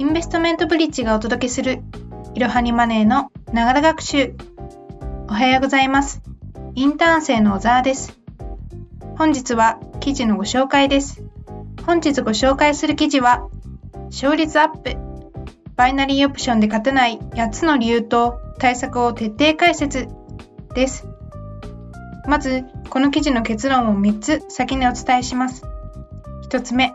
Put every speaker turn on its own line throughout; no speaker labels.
インベストメントブリッジがお届けするいろはにマネーのながら学習。おはようございます。インターン生の小沢です。本日は記事のご紹介です。本日ご紹介する記事は、勝率アップ、バイナリーオプションで勝てない8つの理由と対策を徹底解説です。まず、この記事の結論を3つ先にお伝えします。1つ目、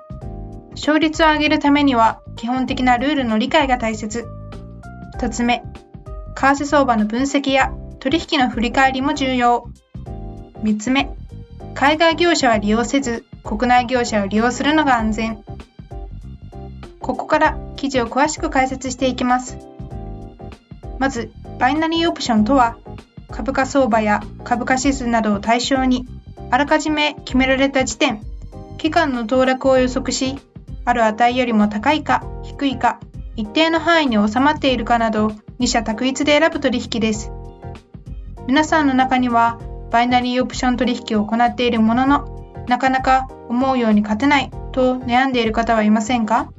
勝率を上げるためには基本的なルールの理解が大切。2つ目、為替相場の分析や取引の振り返りも重要。3つ目、海外業者は利用せず、国内業者を利用するのが安全。ここから記事を詳しく解説していきます。まず、バイナリーオプションとは、株価相場や株価指数などを対象に、あらかじめ決められた時点、期間の騰落を予測し、ある値よりも高いか低いか、一定の範囲に収まっているかなど、二者択一で選ぶ取引です。皆さんの中には、バイナリーオプション取引を行っているものの、なかなか思うように勝てないと悩んでいる方はいませんか？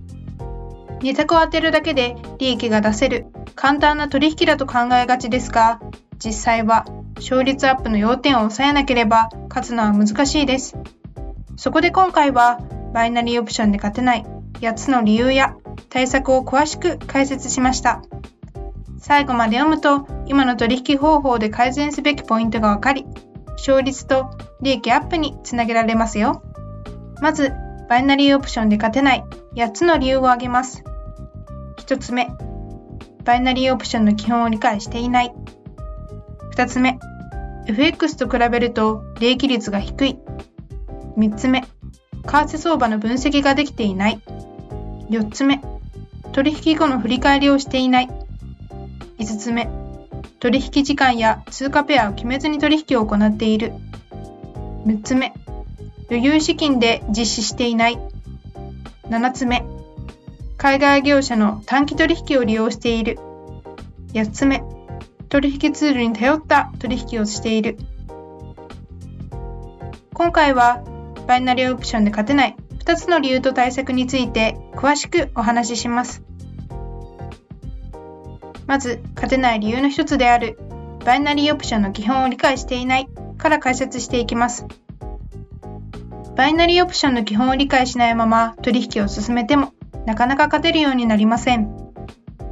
二択を当てるだけで利益が出せる簡単な取引だと考えがちですが、実際は勝率アップの要点を抑えなければ勝つのは難しいです。そこで今回はバイナリーオプションで勝てない8つの理由や対策を詳しく解説しました。最後まで読むと今の取引方法で改善すべきポイントがわかり、勝率と利益アップにつなげられますよ。まず、バイナリーオプションで勝てない8つの理由を挙げます。1つ目、バイナリーオプションの基本を理解していない。2つ目、FX と比べると利益率が低い。3つ目、為替相場の分析ができていない。4つ目、取引後の振り返りをしていない。5つ目、取引時間や通貨ペアを決めずに取引を行っている。6つ目、余裕資金で実施していない。7つ目、海外業者の短期取引を利用している。8つ目、取引ツールに頼った取引をしている。今回は、バイナリーオプションで勝てない2つの理由と対策について詳しくお話しします。まず、勝てない理由の一つである、バイナリーオプションの基本を理解していないから解説していきます。バイナリーオプションの基本を理解しないまま取引を進めてもなかなか勝てるようになりません。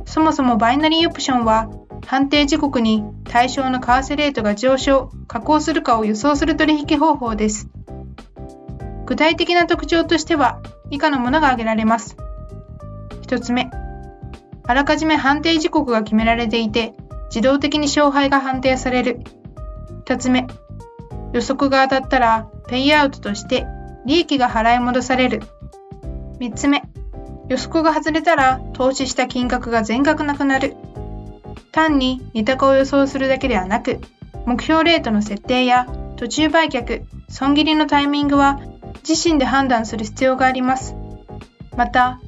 そもそもバイナリーオプションは判定時刻に対象の為替レートが上昇、下降するかを予想する取引方法です。具体的な特徴としては以下のものが挙げられます。1つ目、あらかじめ判定時刻が決められていて自動的に勝敗が判定される。2つ目、予測が当たったらペイアウトとして利益が払い戻される。3つ目、予測が外れたら投資した金額が全額なくなる。単に二択を予想するだけではなく、目標レートの設定や途中売却、損切りのタイミングは自身で判断する必要があります。また、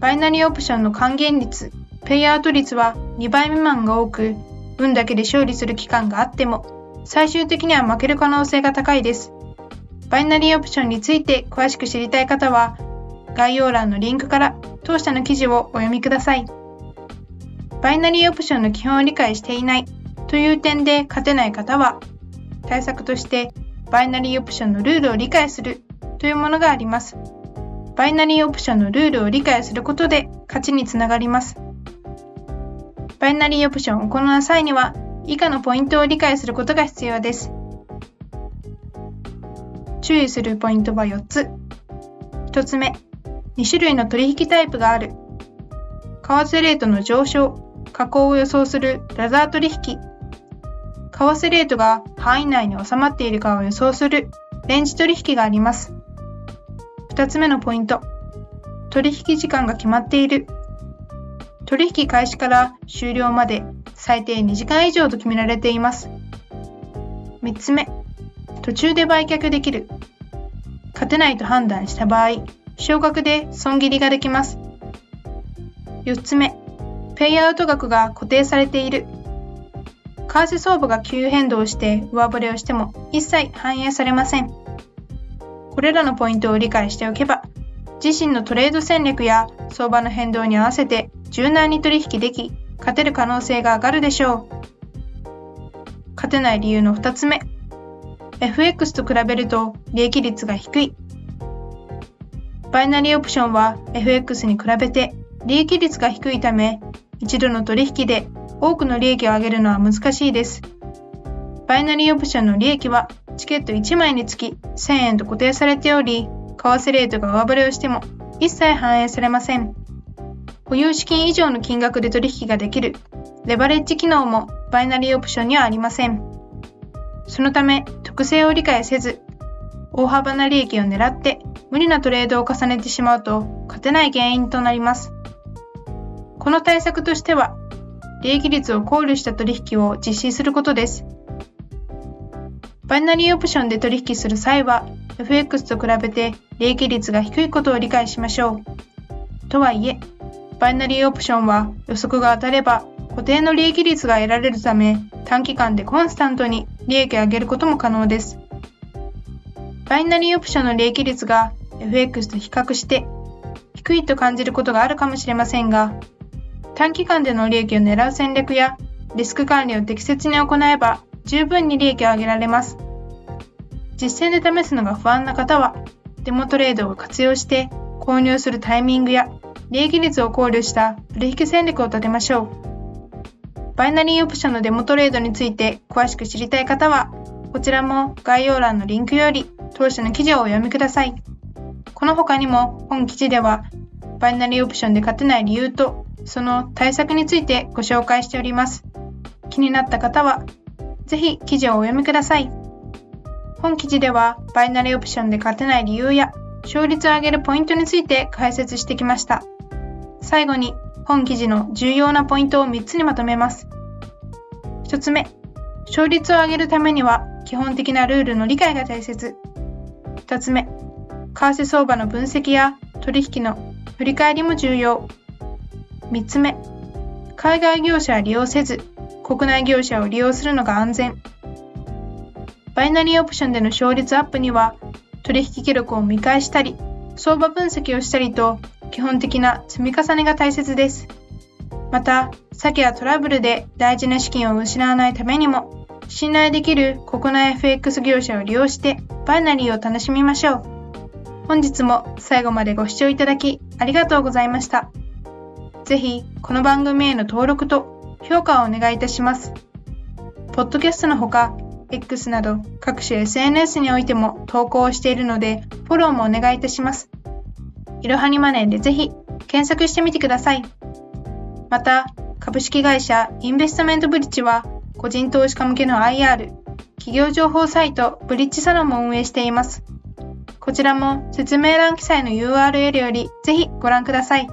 バイナリーオプションの還元率、ペイアウト率は2倍未満が多く、運だけで勝利する期間があっても、最終的には負ける可能性が高いです。バイナリーオプションについて詳しく知りたい方は、概要欄のリンクから当社の記事をお読みください。バイナリーオプションの基本を理解していないという点で勝てない方は、対策としてバイナリーオプションのルールを理解するというものがあります。バイナリーオプションのルールを理解することで勝ちにつながります。バイナリーオプションを行う際には、以下のポイントを理解することが必要です。注意するポイントは4つ。1つ目、2種類の取引タイプがある。為替レートの上昇、下降を予想するラザー取引。為替レートが範囲内に収まっているかを予想するレンジ取引があります。2つ目のポイント。取引時間が決まっている。取引開始から終了まで最低2時間以上と決められています。3つ目。途中で売却できる。勝てないと判断した場合、少額で損切りができます。4つ目。ペイアウト額が固定されている。為替相場が急変動して上振れをしても一切反映されません。これらのポイントを理解しておけば、自身のトレード戦略や相場の変動に合わせて柔軟に取引でき、勝てる可能性が上がるでしょう。勝てない理由の2つ目。FX と比べると利益率が低い。バイナリーオプションは FX に比べて利益率が低いため、一度の取引で多くの利益を上げるのは難しいです。バイナリーオプションの利益はチケット1枚につき1000円と固定されており、為替レートが上振れをしても一切反映されません。保有資金以上の金額で取引ができるレバレッジ機能もバイナリーオプションにはありません。そのため特性を理解せず、大幅な利益を狙って無理なトレードを重ねてしまうと勝てない原因となります。この対策としては、利益率を考慮した取引を実施することです。バイナリーオプションで取引する際は、FX と比べて利益率が低いことを理解しましょう。とはいえ、バイナリーオプションは予測が当たれば固定の利益率が得られるため短期間でコンスタントに利益を上げることも可能です。バイナリーオプションの利益率が FX と比較して低いと感じることがあるかもしれませんが短期間での利益を狙う戦略やリスク管理を適切に行えば十分に利益を上げられます。実践で試すのが不安な方はデモトレードを活用して購入するタイミングや利益率を考慮した取引戦略を立てましょう。バイナリーオプションのデモトレードについて詳しく知りたい方は、こちらも概要欄のリンクより当社の記事をお読みください。この他にも本記事では、バイナリーオプションで勝てない理由と、その対策についてご紹介しております。気になった方は、ぜひ記事をお読みください。本記事では、バイナリーオプションで勝てない理由や、勝率を上げるポイントについて解説してきました。最後に、本記事の重要なポイントを3つにまとめます。1つ目、勝率を上げるためには基本的なルールの理解が大切。2つ目、為替相場の分析や取引の振り返りも重要。3つ目、海外業者は利用せず、国内業者を利用するのが安全。バイナリーオプションでの勝率アップには、取引記録を見返したり、相場分析をしたりと基本的な積み重ねが大切です。また、詐欺やトラブルで大事な資金を失わないためにも、信頼できる国内 FX 業者を利用してバイナリーを楽しみましょう。本日も最後までご視聴いただきありがとうございました。ぜひ、この番組への登録と評価をお願いいたします。ポッドキャストのほか、X など各種 SNS においても投稿をしているので、フォローもお願いいたします。いろはにマネーでぜひ検索してみてください。また、株式会社インベストメントブリッジは個人投資家向けの IR、企業情報サイトブリッジサロンも運営しています。こちらも説明欄記載の URL よりぜひご覧ください。